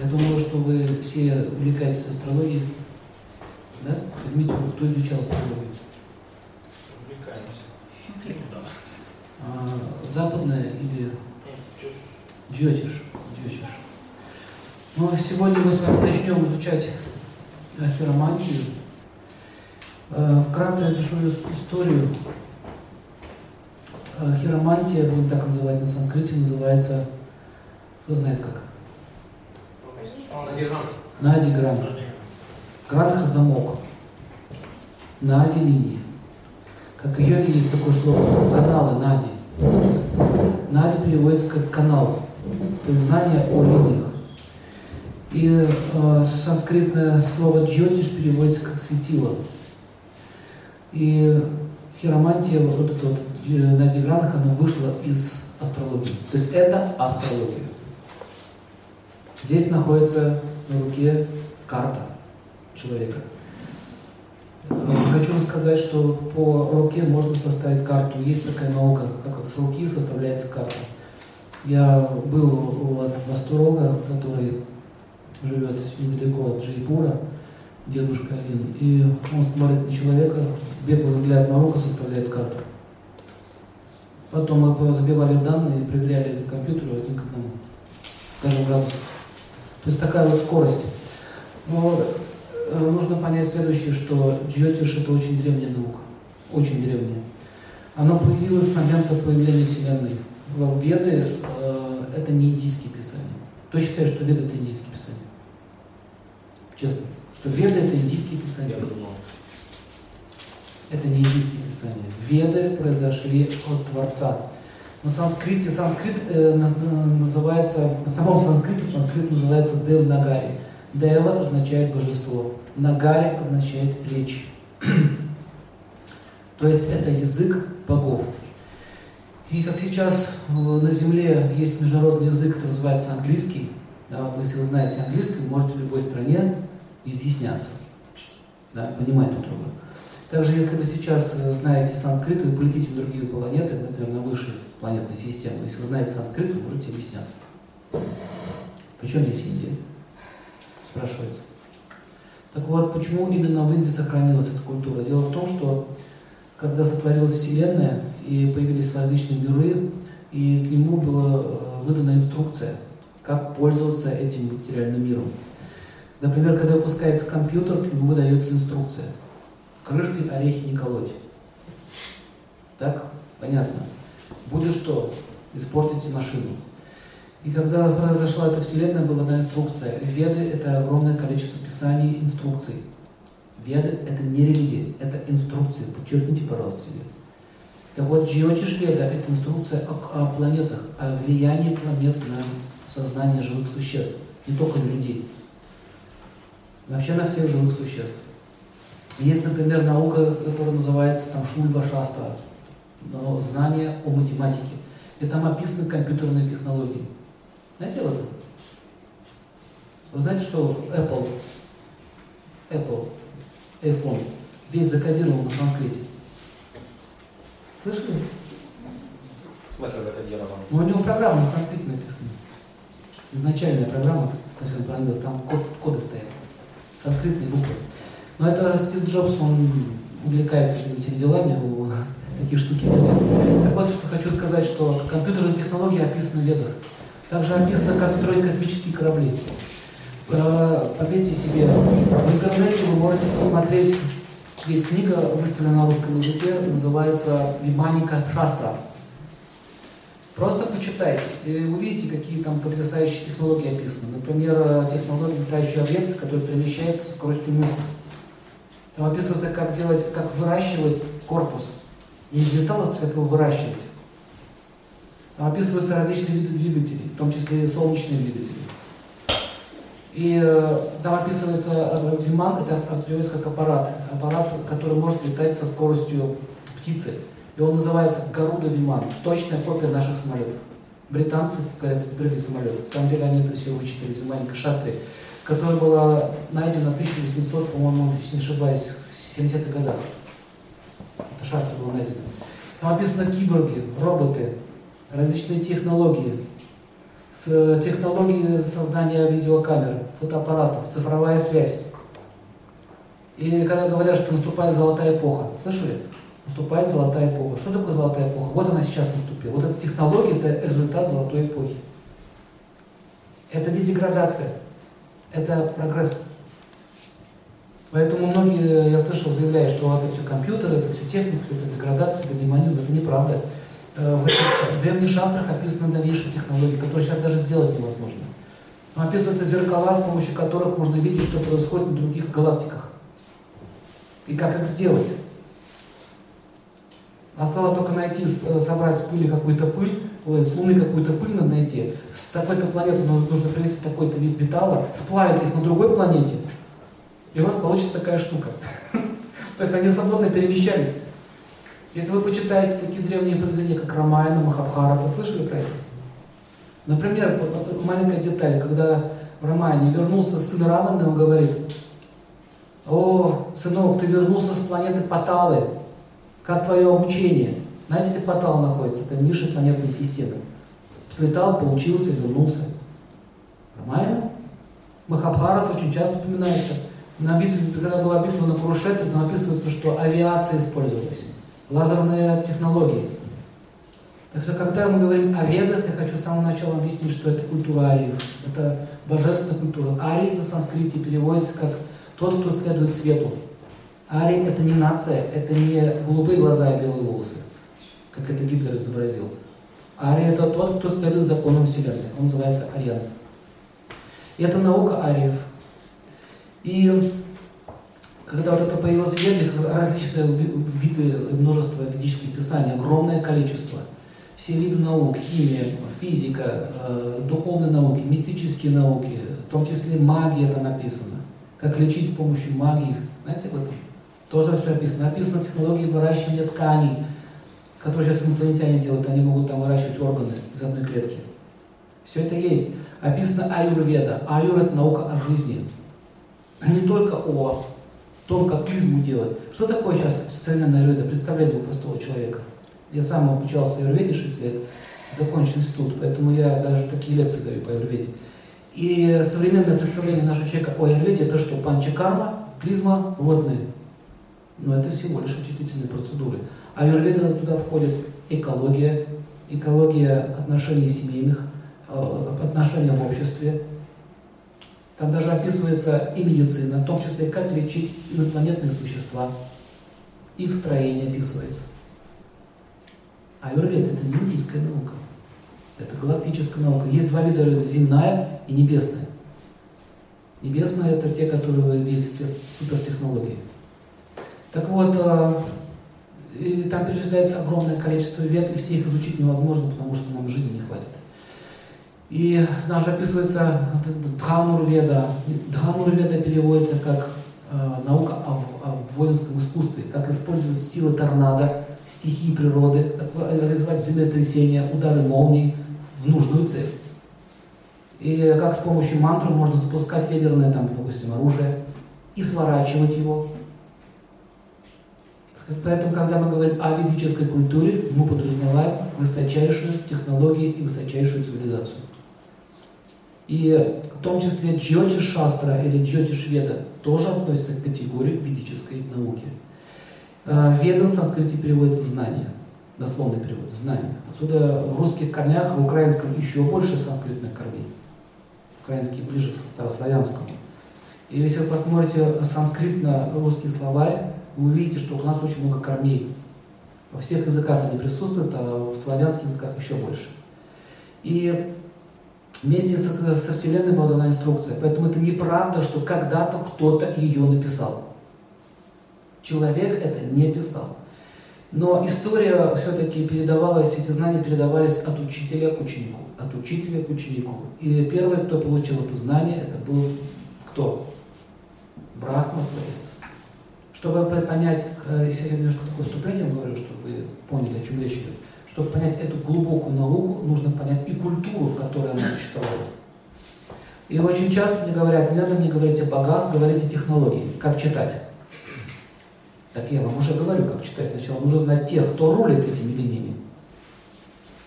Я думаю, что вы все увлекаетесь астрологией. Да? Руку, кто изучал астрологию? Увлекаемся. А, западная или джотиш? Джотиш. Ну, сегодня мы с вами начнем изучать хиромантию. Э, Вкратце я пишу историю. Хиромантия, будем так называть на санскрите, называется, кто знает как? Нади Грант. Грант это замок. Нади линии. Как в йоге есть такое слово, каналы Нади. Нади переводится как канал, то есть знание о линиях. И э, санскритное слово джотиш переводится как светило. И хиромантия, вот эта вот э, Нади Гранах, она вышла из астрологии. То есть это астрология. Здесь находится на руке карта человека. Э, Хочу сказать, что по руке можно составить карту. Есть такая наука, как вот с руки составляется карта. Я был у астролога, который живет недалеко от Джейпура, дедушка один, и он смотрит на человека, беглый взгляд на руку составляет карту. Потом мы забивали данные проверяли компьютеру один к одному, даже градусов. То есть такая вот скорость. Но э, нужно понять следующее, что джотиш это очень древняя наука, очень древняя. Она появилась с момента появления Вселенной. Веды э, это не индийские писания. Кто считает, что Веды это индийские писания? Честно. Что Веды это индийские писания. Это не индийские писания. Веды произошли от Творца. На санскрите, санскрит э, называется, на самом санскрите санскрит называется Дев Нагари. Дева означает божество. Нагари означает речь. То есть это язык богов. И как сейчас на Земле есть международный язык, который называется английский, да, если вы знаете английский, вы можете в любой стране изъясняться, да, понимать друг друга. Также, если вы сейчас знаете санскрит, вы полетите в другие планеты, например, на высшие планетной системы. Если вы знаете санскрит, вы можете объясняться. Причем здесь Индия? Спрашивается. Так вот, почему именно в Индии сохранилась эта культура? Дело в том, что когда сотворилась Вселенная и появились различные миры, и к нему была выдана инструкция, как пользоваться этим материальным миром. Например, когда выпускается компьютер, к нему выдается инструкция. Крышкой орехи не колоть. Так? Понятно. Будет что? Испортите машину. И когда произошла эта вселенная, была одна инструкция. Веды – это огромное количество писаний, инструкций. Веды – это не религия, это инструкции. Подчеркните, пожалуйста, себе. Так вот, Джиотиш Веда – это инструкция о, о планетах, о влиянии планет на сознание живых существ. Не только на людей. Вообще на всех живых существ. Есть, например, наука, которая называется там Шульва Шастра, знание о математике. И там описаны компьютерные технологии. Знаете об этом? Вы знаете, что Apple, Apple, iPhone, весь закодирован на санскрите? Слышали? В смысле закодирован? Ну, у него программа на санскрите написана. Изначальная программа, в пронес, там код, коды стоят. Санскритные буквы. Но это Стив Джобс, он увлекается этими всеми делами, у такие штуки делает. Так вот, что хочу сказать, что компьютерные технологии описаны в ведах. Также описано, как строить космические корабли. Поверьте себе, в интернете вы можете посмотреть, есть книга, выставлена на русском языке, называется «Виманика Шастра». Просто почитайте, и увидите, какие там потрясающие технологии описаны. Например, технология летающий объект, который перемещается со скоростью мысли. Там описывается, как делать, как выращивать корпус. Не из металла, как его выращивать. Там описываются различные виды двигателей, в том числе и солнечные двигатели. И э, там описывается Виман, это переводится как аппарат. Аппарат, который может летать со скоростью птицы. И он называется Гаруда Виман, точная копия наших самолетов. Британцы, говорят, изобрели самолет. На самом деле они это все вычитали из Шастры, которая была найдена в 1800, по-моему, если не ошибаюсь, в 70-х годах. Это Шастра была найдена. Там описаны киборги, роботы, различные технологии. с технологией создания видеокамер, фотоаппаратов, цифровая связь. И когда говорят, что наступает золотая эпоха, слышали? Наступает золотая эпоха. Что такое золотая эпоха? Вот она сейчас наступила. Вот эта технология – это результат золотой эпохи. Это деградация, это прогресс. Поэтому многие, я слышал, заявляют, что это все компьютеры, это все техника, все это деградация, это демонизм, это неправда. Э, в древних шастрах описаны новейшие технологии, которые сейчас даже сделать невозможно. Там описываются зеркала, с помощью которых можно видеть, что происходит на других галактиках. И как их сделать. Осталось только найти, э, собрать с пыли какую-то пыль, ой, с Луны какую-то пыль надо найти, с такой-то планеты нужно привезти такой-то вид металла, сплавить их на другой планете, и у вас получится такая штука. То есть они свободно перемещались. Если вы почитаете такие древние произведения, как Рамайна, Махабхарата, слышали про это? Например, маленькая деталь, когда в Рамайне вернулся сын Раваны, он говорит, о, сынок, ты вернулся с планеты Паталы, как твое обучение? Знаете, где Патал находится? Это ниша планетной системы. Слетал, поучился, вернулся. Рамайна? Махабхарат очень часто упоминается. На битве, когда была битва на Курушетре, там описывается, что авиация использовалась лазерные технологии. Так что, когда мы говорим о ведах, я хочу с самого начала объяснить, что это культура ариев. Это божественная культура. Арий на санскрите переводится как тот, кто следует свету. Арий это не нация, это не голубые глаза и белые волосы, как это Гитлер изобразил. Арий это тот, кто следует законам Вселенной. Он называется Ариан. И это наука ариев. И когда вот это появилось в ведах, различные виды, множество ведических писаний, огромное количество. Все виды наук, химия, физика, э, духовные науки, мистические науки, в том числе магия это написано. Как лечить с помощью магии, знаете об этом? Тоже все описано. Описано технологии выращивания тканей, которые сейчас инопланетяне делают, они могут там выращивать органы из одной клетки. Все это есть. Описано аюрведа. Аюр – это наука о жизни. Не только о том, как клизму делать. Что такое сейчас современная аюрведа? Представление у простого человека. Я сам обучался аюрведе 6 лет, закончил институт, поэтому я даже такие лекции даю по аюрведе. И современное представление нашего человека о аюрведе это что? Панчакарма, клизма, водные. Но это всего лишь очистительные процедуры. А аюрведа туда входит экология, экология отношений семейных, э, отношения в обществе, там даже описывается и медицина, в том числе как лечить инопланетные существа. Их строение описывается. А Аюрвед это не индийская наука. Это галактическая наука. Есть два вида аюрведа, земная и небесная. Небесная это те, которые имеют супертехнологии. Так вот, э, там перечисляется огромное количество вет, и все их изучить невозможно, потому что нам жизни не хватит. И даже описывается Дханурведа. Дханурведа переводится как э, наука о, о воинском искусстве, как использовать силы торнадо, стихии природы, как развивать землетрясения, удары молний в нужную цель. И как с помощью мантры можно запускать ядерное, там, допустим, оружие и сворачивать его. Поэтому, когда мы говорим о ведической культуре, мы подразумеваем высочайшие технологии и высочайшую цивилизацию. И в том числе Джьоти Шастра или Джьоти Шведа тоже относится к категории ведической науки. Э, Веда в санскрите переводится «знание», дословный перевод «знание». Отсюда в русских корнях, в украинском еще больше санскритных корней. Украинский ближе к старославянскому. И если вы посмотрите санскритно-русский словарь, вы увидите, что у нас очень много корней. Во всех языках они присутствуют, а в славянских языках еще больше. И Вместе со, со Вселенной была дана инструкция. Поэтому это неправда, что когда-то кто-то ее написал. Человек это не писал. Но история все-таки передавалась, эти знания передавались от учителя к ученику, от учителя к ученику. И первый, кто получил это знание, это был кто? Брахма, Творец. Чтобы понять, э, если я немножко такое вступление говорю, чтобы вы поняли, о чем речь идет, чтобы понять эту глубокую науку, нужно понять и культуру, в которой она существовала. И очень часто мне говорят, не надо мне говорить о богах, говорите технологии, как читать. Так я вам уже говорю, как читать. Сначала нужно знать тех, кто рулит этими линиями.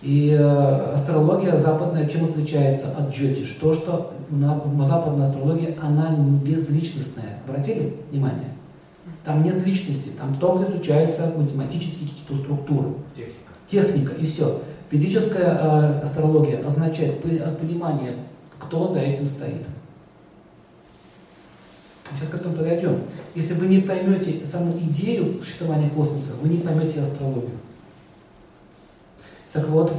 И э, астрология западная чем отличается от джотиш? То, что на, западная астрология, она безличностная. Обратили внимание? Там нет личности, там только изучаются математические какие-то структуры. Техника. Техника, и все. Ведическая э, астрология означает понимание, кто за этим стоит. Сейчас к этому подойдем. Если вы не поймете саму идею существования космоса, вы не поймете астрологию. Так вот,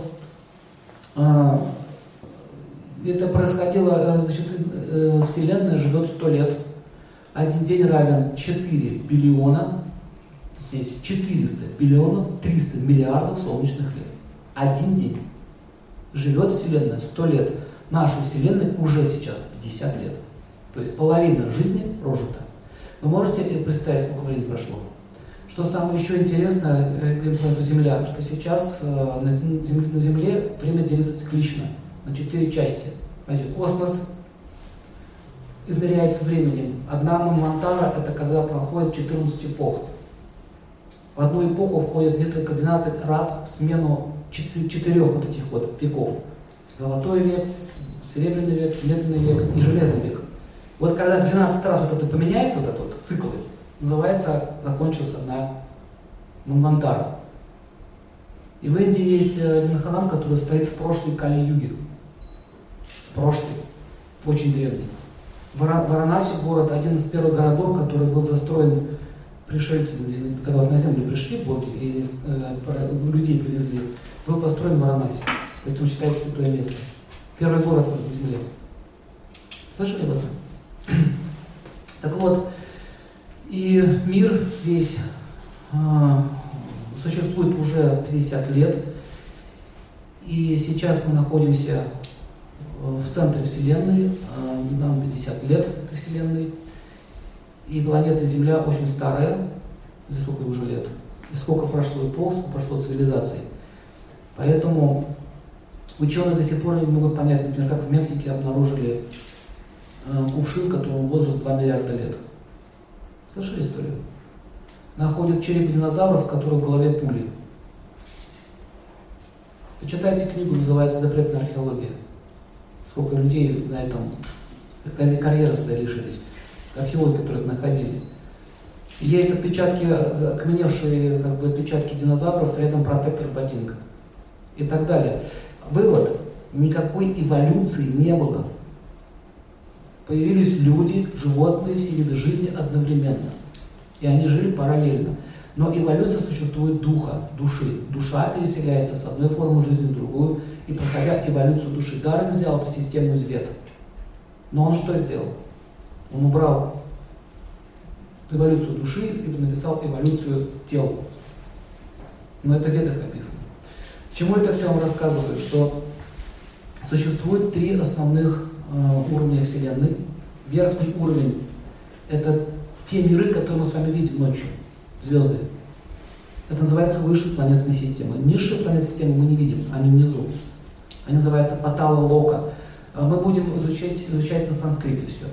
а, это происходило, э, значит, э, Вселенная живет сто лет. Один день равен 4 биллиона, здесь 400 биллионов, 300 миллиардов солнечных лет. Один день. Живет Вселенная 100 лет. Нашей Вселенной уже сейчас 50 лет. То есть половина жизни прожита. Вы можете представить, сколько времени прошло? Что самое еще интересное, планету э, Земля, что сейчас э, на Земле время делится циклично на четыре части. Космос измеряется временем. Одна Мантара – это когда проходит 14 эпох. В одну эпоху входит несколько, 12 раз в смену четырех вот этих вот веков. Золотой век, серебряный век, медный век и железный век. Вот когда 12 раз вот это поменяется, вот этот вот цикл, называется, закончился на Манвантара. И в Индии есть э, один храм, который стоит с прошлой Кали-юги. С прошлой. Очень древний. Варанаси город, один из первых городов, который был застроен пришельцами, когда на землю пришли боги и э, людей привезли, был построен Варанаси. Поэтому считается святое место. Первый город на земле. Слышали об этом? Так вот, и мир весь э, существует уже 50 лет. И сейчас мы находимся в центре Вселенной, э, нам 50 лет этой Вселенной. И планета Земля очень старая, за сколько уже лет, и сколько прошло эпох, сколько прошло цивилизаций. Поэтому ученые до сих пор не могут понять, например, как в Мексике обнаружили э, кувшин, которому возраст 2 миллиарда лет. Слышали историю? Находят череп динозавров, в которых в голове пули. Почитайте книгу, называется «Запретная археология». Сколько людей на этом карьеры своей лишились. Археологи, которые находили. Есть отпечатки, окаменевшие как бы, отпечатки динозавров, этом протектор ботинка. И так далее. Вывод. Никакой эволюции не было. Появились люди, животные, все виды жизни одновременно. И они жили параллельно. Но эволюция существует духа, души. Душа переселяется с одной формы жизни в другую, и проходя эволюцию души. Дарвин взял эту систему из вет. Но он что сделал? Он убрал эволюцию души и написал эволюцию тел. Но это в ведах описано. К чему это все вам рассказываю? Что существует три основных Э, уровня Вселенной. Верхний уровень – это те миры, которые мы с вами видим ночью, звезды. Это называется высшая планетная система. Низшие планетные системы мы не видим, они внизу. Они называются Патала Лока. Э, мы будем изучать, изучать на санскрите все.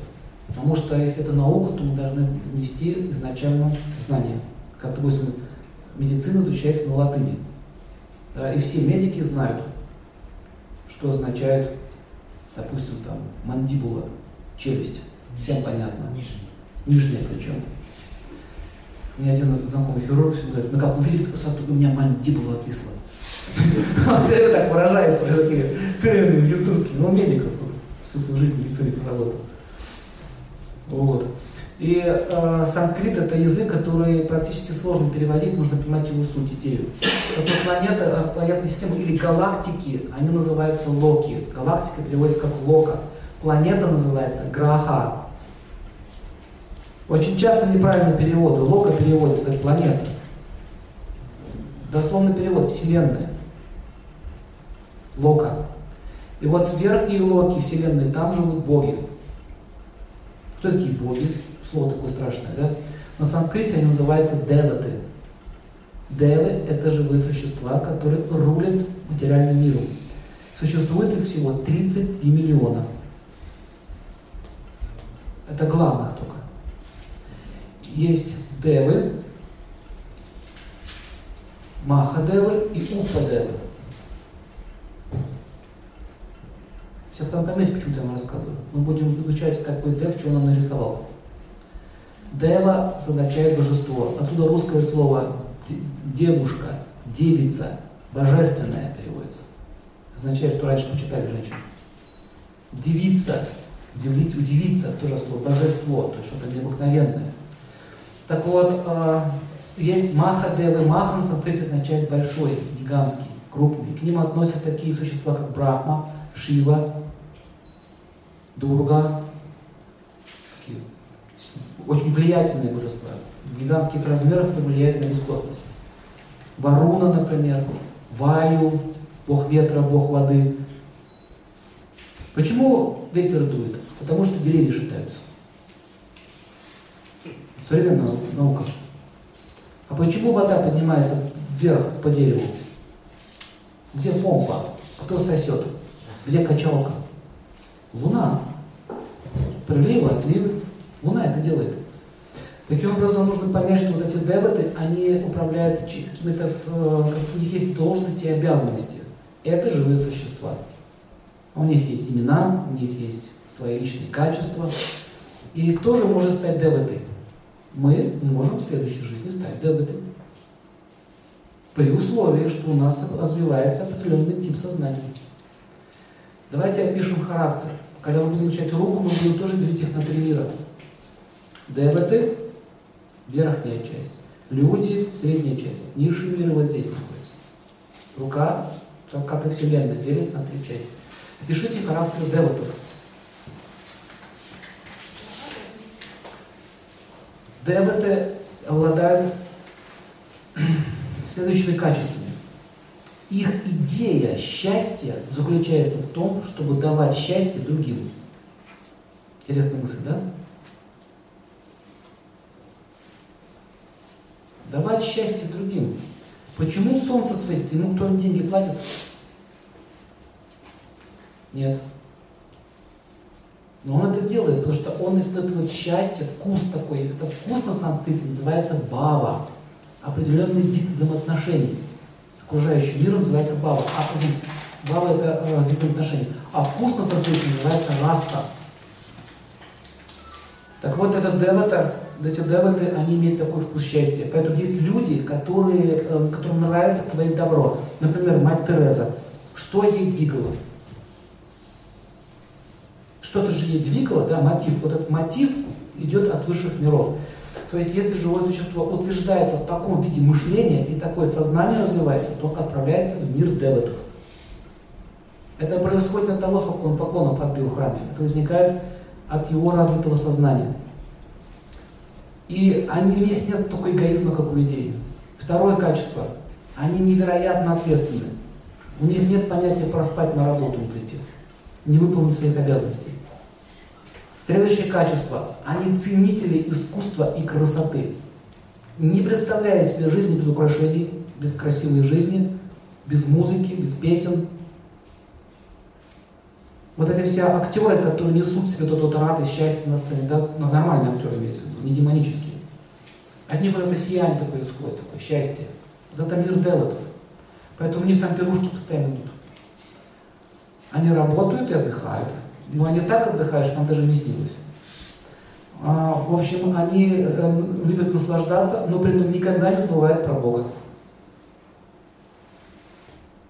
Потому что если это наука, то мы должны нести изначально знания. Как, допустим, медицина изучается на латыни. И все медики знают, что означает допустим, там, мандибула, челюсть, всем понятно. Нижняя. Нижняя причем. Мне один знакомый хирург всегда говорит, ну как, увидели красоту, у меня мандибула отвисла. Он все время так выражается, такие термины медицинские. Ну, медик, сколько всю свою жизнь в медицине проработал. Вот. И э, санскрит это язык, который практически сложно переводить, нужно понимать его суть, идею. Вот, планета, э, планетная система или галактики, они называются локи. Галактика переводится как лока. Планета называется граха. Очень часто неправильные переводы. Лока переводит как планета. Дословный перевод Вселенная. Лока. И вот верхние локи Вселенной, там живут боги. Кто такие боги? слово такое страшное, да? На санскрите они называются деваты. Девы – это живые существа, которые рулят материальным миром. Существует их всего 33 миллиона. Это главных только. Есть девы, махадевы и упадевы. Все потом поймете, почему я вам рассказываю. Мы будем изучать, какой дев, что он нарисовал. Дева означает божество. Отсюда русское слово девушка, девица, божественная переводится. Означает, что раньше почитали женщин. Девица, удивить, удивиться, тоже слово божество, то есть что-то необыкновенное. Так вот, а, есть маха девы. Маха на санскрите означает большой, гигантский, крупный. К ним относят такие существа, как Брахма, Шива, Дурга. Очень влиятельные божества. Гигантских размерах это влияет на весь космос. Варуна, например, Ваю, бог ветра, бог воды. Почему ветер дует? Потому что деревья шатаются. Современная наука. А почему вода поднимается вверх по дереву? Где помпа? Кто сосет? Где качалка? Луна. Приливы, отливы. Луна это делает. Таким образом, нужно понять, что вот эти деваты, они управляют какими-то, у них есть должности и обязанности. Это живые существа. У них есть имена, у них есть свои личные качества. И кто же может стать деватой? Мы можем в следующей жизни стать деватой. При условии, что у нас развивается определенный тип сознания. Давайте опишем характер. Когда мы будем изучать руку, мы будем тоже делить их на три мира. Деваты – верхняя часть. Люди – средняя часть. Низший мир вот здесь находится. Рука, так как и Вселенная, делится на три части. Опишите характер деватов. Деваты обладают следующими качествами. Их идея счастья заключается в том, чтобы давать счастье другим. Интересная мысль, да? Давать счастье другим. Почему солнце светит? Ему кто-нибудь деньги платит? Нет. Но он это делает, потому что он испытывает счастье, вкус такой. Это вкус на санскрите называется бава. Определенный вид взаимоотношений с окружающим миром называется бава. А здесь бава это э, вид взаимоотношений. А вкус на санскрите называется раса. Так вот, этот девата, эти деваты, они имеют такой вкус счастья. Поэтому есть люди, которые, э, которым нравится творить добро. Например, мать Тереза. Что ей двигало? Что-то же ей двигало, да, мотив. Вот этот мотив идет от высших миров. То есть, если живое существо утверждается в таком виде мышления и такое сознание развивается, то отправляется в мир деватов. Это происходит от того, сколько он поклонов отбил в храме. Это возникает от его развитого сознания. И они, у них нет столько эгоизма, как у людей. Второе качество. Они невероятно ответственны. У них нет понятия проспать на работу и прийти. Не выполнить своих обязанностей. Следующее качество. Они ценители искусства и красоты. Не представляя себе жизни без украшений, без красивой жизни, без музыки, без песен. Вот эти все актеры, которые несут себе тот вот радость, счастье на сцене, да, ну, нормальные актеры имеются не демонические. От них вот это сияние такое исходит, такое счастье. Вот это мир девотов. Поэтому у них там пирушки постоянно идут. Они работают и отдыхают. Но они так отдыхают, что нам даже не снилось. А, в общем, они э, любят наслаждаться, но при этом никогда не забывают про Бога.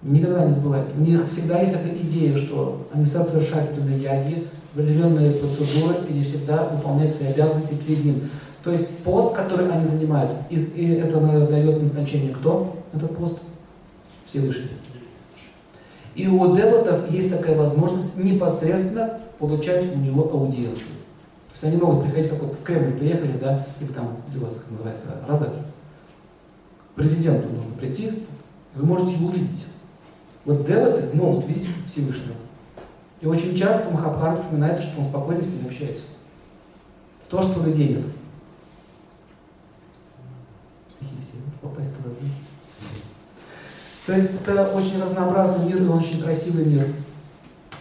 Никогда не забывают. У них всегда есть эта идея, что они всегда совершают определенные яги, определенные процедуры, и всегда выполняют свои обязанности перед ним. То есть пост, который они занимают, и, и это дает назначение кто? Этот пост? Всевышний. И у девотов есть такая возможность непосредственно получать у него аудиенцию. То есть они могут приходить, как вот в Кремль приехали, да, или там, у вас, как называется, Рада, президенту нужно прийти, вы можете его увидеть. Вот девоты могут видеть Всевышнего. И очень часто в Махабхарате упоминается, что он спокойно с ним общается. То, что людей нет. Попасть туда. То есть это очень разнообразный мир и очень красивый мир.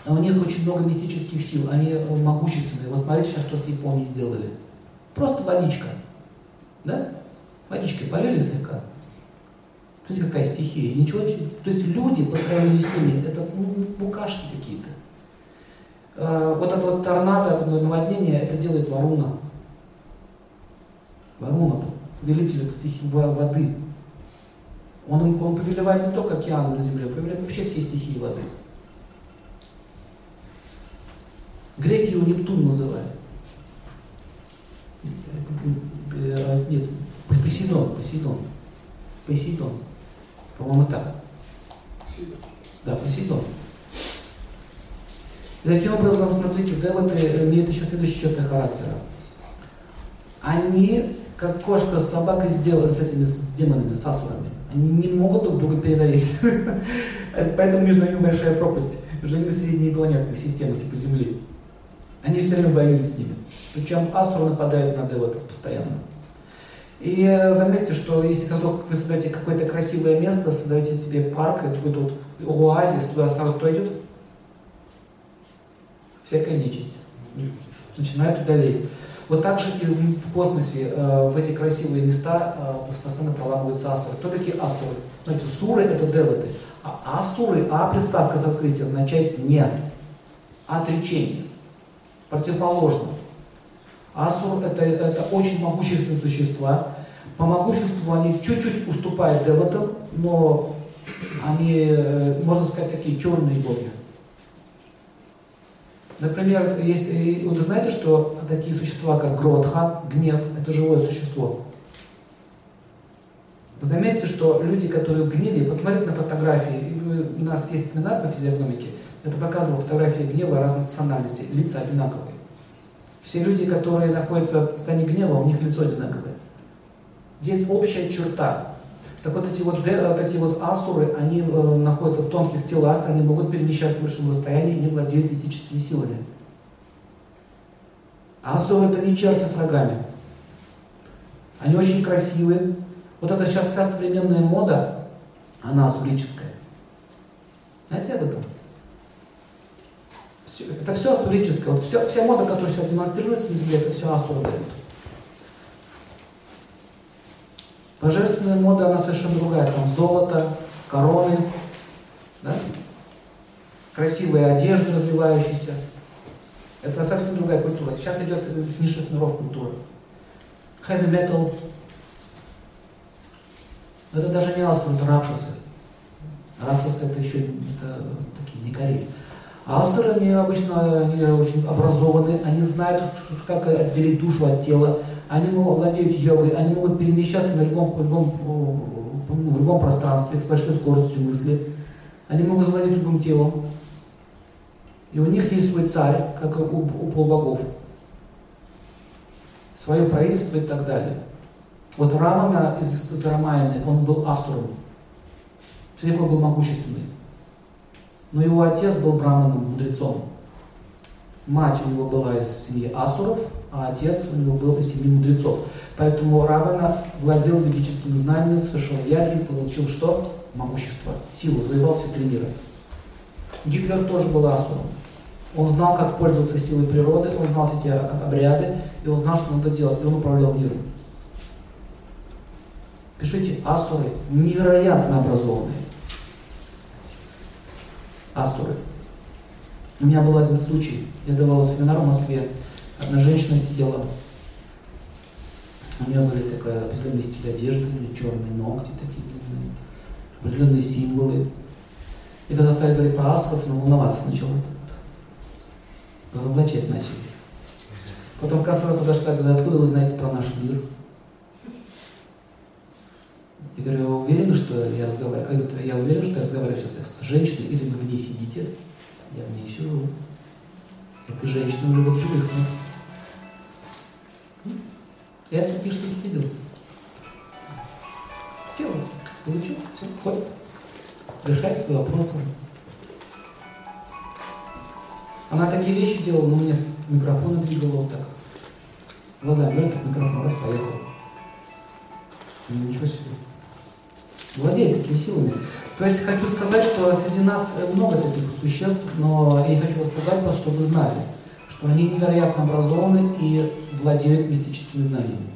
А у них очень много мистических сил, они э, могущественные. Вот смотрите сейчас, что с Японией сделали. Просто водичка. Да? Водичкой полили слегка. Смотрите, какая стихия. Ничего, то есть люди по сравнению с ними, это ну, букашки какие-то. э, вот это вот торнадо, наводнение, это делает Варуна. Варуна, повелитель воды. Он, он повелевает не только океаном на земле, он повелевает вообще все стихии воды. Греки его Нептун называли. Нет, Посейдон, Посейдон. Посейдон. По-моему, так. Да, Посейдон. И таким образом, смотрите, да, вот э, имеют еще следующие черты характера. Они, как кошка с собакой, сделали с этими с демонами, с асурами. Они не могут друг друга переварить. Поэтому между ними большая пропасть. Между ними средние планетные системы, типа Земли. Они все время воюют с ними. Причем асуры нападают на девотов постоянно. И э, заметьте, что если как только вы создаете какое-то красивое место, создаете тебе парк, какой-то вот оазис, туда сразу кто идет? всякая нечисть. Начинает туда лезть. Вот так же и в космосе, э, в эти красивые места э, постоянно проламываются асуры. Кто такие асуры? Знаете, суры это деваты. А асуры, а приставка санскрите означает не, отречение, противоположно. Асур это, это очень могущественные существа. По могуществу они чуть-чуть уступают деватам, но они, э, можно сказать, такие черные боги. Например, есть, вы знаете, что такие существа, как Гротха, гнев, это живое существо. Заметьте, что люди, которые в гневе, посмотрите на фотографии, у нас есть семинар по физиогномике, это показывал фотографии гнева разных национальностей, лица одинаковые. Все люди, которые находятся в состоянии гнева, у них лицо одинаковое. Есть общая черта. Так вот эти вот, вот эти вот асуры, они э, находятся в тонких телах, они могут перемещаться в большом расстоянии, не владеют мистическими силами. Асуры это не черти с рогами. Они очень красивые. Вот это сейчас вся современная мода, она асурическая. Знаете об этом? Все, это все асурическое. Вот все, вся мода, которая сейчас демонстрируется на Земле, это все асуры дают. Божественная мода, она совершенно другая. Там золото, короны, да? красивые одежды развивающиеся. Это совсем другая культура. Сейчас идет с низших миров культура. Heavy metal. Это даже не асуры, это ракшасы. Ракшасы это еще это такие дикари. А асуры, они обычно они очень образованы, они знают, как отделить душу от тела, они владеют йогой, они могут перемещаться на любом, любом, в любом пространстве с большой скоростью мысли. Они могут завладеть любым телом. И у них есть свой царь, как у, у полубогов. Свое правительство и так далее. Вот Рамана из, из Рамаяны, он был асуром. Он был могущественный. Но его отец был браманом, мудрецом. Мать у него была из семьи асуров, а отец у него был из семьи мудрецов. Поэтому Равана владел ведическими знаниями, совершил яги, получил что? Могущество, силу, завоевал все три мира. Гитлер тоже был асуром. Он знал, как пользоваться силой природы, он знал все эти обряды, и он знал, что надо делать, и он управлял миром. Пишите, асуры невероятно образованные. Асуры. У меня был один случай. Я давал семинар в Москве. Одна женщина сидела. У нее были такая определенный стиль одежды, черные ногти такие длинные, определенные символы. И когда стали говорить про астров, она волноваться начала. Разоблачать начали. Потом в конце подошла и говорит, откуда вы знаете про наш мир? Я говорю, вы уверены, что я разговариваю? Я уверен, что я разговариваю сейчас с женщиной, или вы в ней сидите? Я в ней сижу. Эта женщина любит живых, нет? Это такие штуки видел. Тело. Получил, все, ходит. Решает свои вопросы. Она такие вещи делала, но мне микрофон двигала вот так. Берет так микрофон, раз, поехал. Ничего себе. Владеет такими силами. То есть хочу сказать, что среди нас много таких существ, но я не хочу вас пугать вас, вы знали, что они невероятно образованы и владеют мистическими знаниями.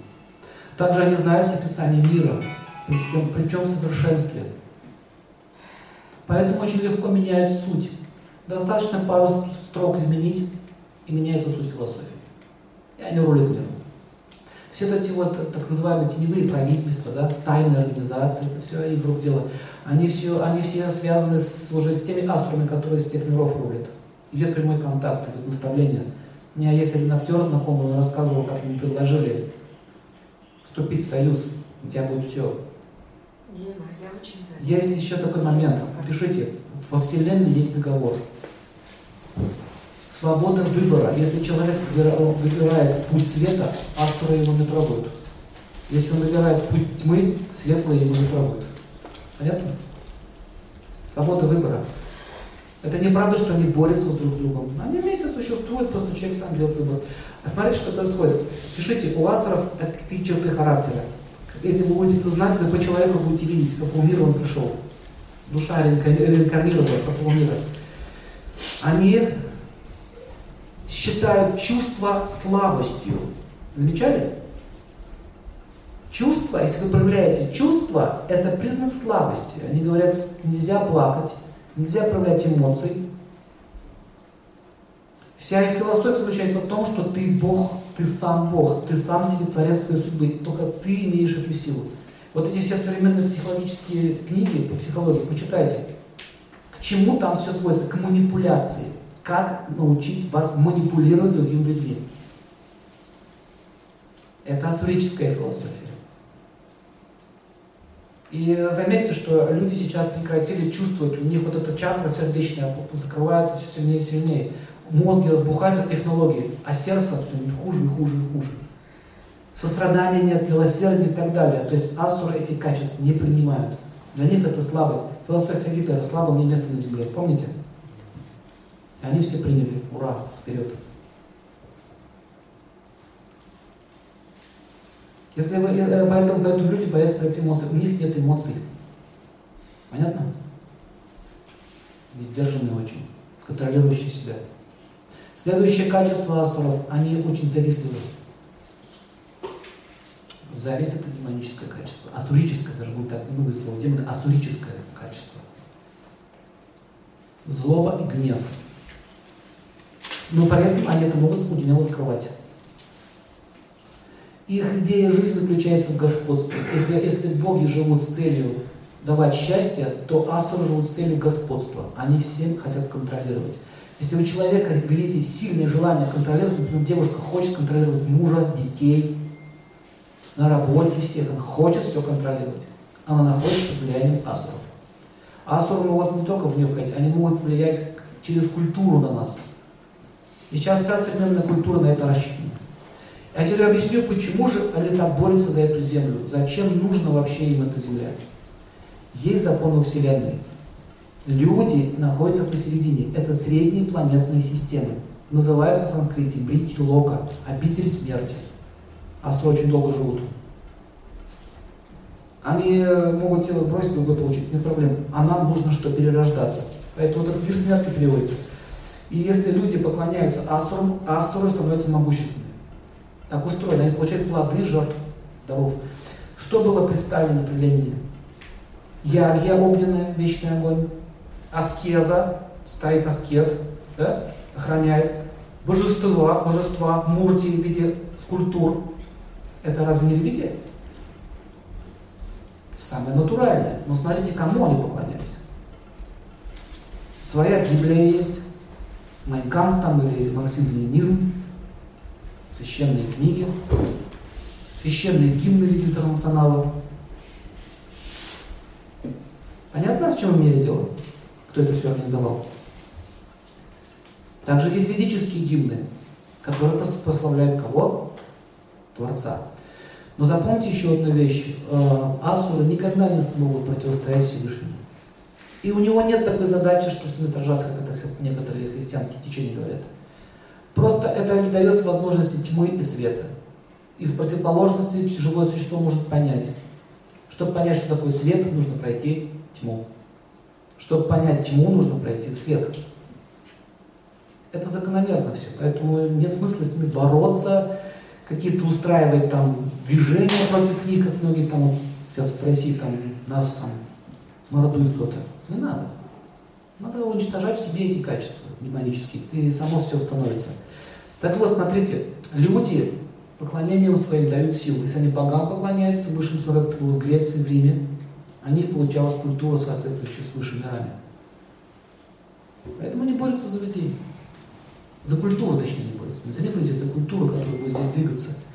Также они знают все писания мира, причем, причем в совершенстве. Поэтому очень легко меняют суть. Достаточно пару строк изменить, и меняется суть философии. И они рулят миром. Все эти вот так называемые теневые правительства, да, тайные организации, это все их рук дело. Они все, они все связаны с, уже с теми астрами, которые с тех миров рулят. Идет прямой контакт, идет наставление. У меня есть один актер знакомый, он рассказывал, как ему предложили вступить в союз, у тебя будет все. Дима, я очень за. Есть еще такой момент. Пишите, во Вселенной есть договор. Свобода выбора. Если человек выбирает путь света, астры его не трогают. Если он выбирает путь тьмы, светлые его не трогают. Понятно? Свобода выбора. Это неправда, что они борются с друг с другом. Они вместе существуют, просто человек сам делает выбор. А смотрите, что происходит. Пишите, у астров какие черты характера. Если вы будете это знать, вы по человеку будете видеть, с какого мира он пришел. Душа реинкарнировалась, с какого мира. Они считают чувство слабостью. Замечали? Чувство, если вы проявляете чувство, это признак слабости. Они говорят, нельзя плакать, нельзя проявлять эмоций. Вся их философия заключается в том, что ты Бог, ты сам Бог, ты сам себе творец своей судьбы, только ты имеешь эту силу. Вот эти все современные психологические книги по психологии, почитайте. К чему там все сводится? К манипуляции. Как научить вас манипулировать другими людьми. Это астрическая философия. И заметьте, что люди сейчас прекратили чувствовать, у них вот эта чакра сердечная закрывается все сильнее и сильнее. Мозги разбухают от технологий, а сердце все хуже и хуже и хуже. Сострадания нет, милосердия и так далее. То есть асуры эти качества не принимают. Для них это слабость. Философия Гитлера «Слава мне место на земле». Помните? Они все приняли. Ура! Вперед! Если вы, э, поэтому, поэтому люди боятся проявить эмоции. У них нет эмоций. Понятно? Сдержанные очень, контролирующие себя. Следующее качество астров, они очень завистливы. Зависть это демоническое качество. Асурическое, даже будем так не слово. Демон, асурическое качество. Злоба и гнев. Но этом они это могут умело скрывать. Их идея жизни заключается в господстве. Если, если боги живут с целью давать счастье, то асуры живут с целью господства. Они всем хотят контролировать. Если у человека видите сильное желание контролировать, например, девушка хочет контролировать мужа, детей, на работе всех, она хочет все контролировать. Она находится под влиянием асуров. Асуры могут не только в нее входить, они могут влиять через культуру на нас. И сейчас вся современная культура на это рассчитана. Я тебе объясню, почему же они так борются за эту землю. Зачем нужно вообще им эта земля? Есть законы Вселенной. Люди находятся посередине. Это средние планетные системы. Называется в санскрите Брити Лока, обитель смерти. Астры очень долго живут. Они могут тело сбросить, другое получить, нет проблем. А нам нужно что? Перерождаться. Поэтому вот мир смерти переводится. И если люди поклоняются асурам, асуры становятся могущественными. Так устроено. Они получают плоды жертв, даров. Что было представлено при Ленине? Ягья огненная, вечный огонь. Аскеза, стоит аскет, да, охраняет. Божества, божества, мурти в виде скульптур. Это разве не религия? Самое натуральное. Но смотрите, кому они поклонялись. Своя Библия есть, Майнкамп там или марксизм-ленинизм, священные книги, священные гимны в виде интернационала. Понятно, в чем имели дело? Кто это все организовал? Также есть ведические гимны, которые прославляют кого? Творца. Но запомните еще одну вещь. Э, асуры никогда не смогут противостоять Всевышнему. И у него нет такой задачи, что с ним сражаться, как это некоторые христианские течения говорят. Просто это не дает возможности тьмы и света. Из противоположности живое существо может понять. Чтобы понять, что такое свет, нужно пройти тьму. Чтобы понять тьму, нужно пройти свет. Это закономерно все. Поэтому нет смысла с ними бороться, какие-то устраивать там движения против них, как многие там, сейчас в России там нас там мордует кто-то. Не надо. Надо уничтожать в себе эти качества демонические, и само все становится. Так вот, смотрите, люди поклонением своим дают силу. Если они богам поклоняются, высшим как это было в Греции, в Риме, они получалась культура, соответствующая с высшими мирами. Поэтому они борются за людей. За культуру, точнее, не борются. Не за них за культуру, которая будет здесь двигаться.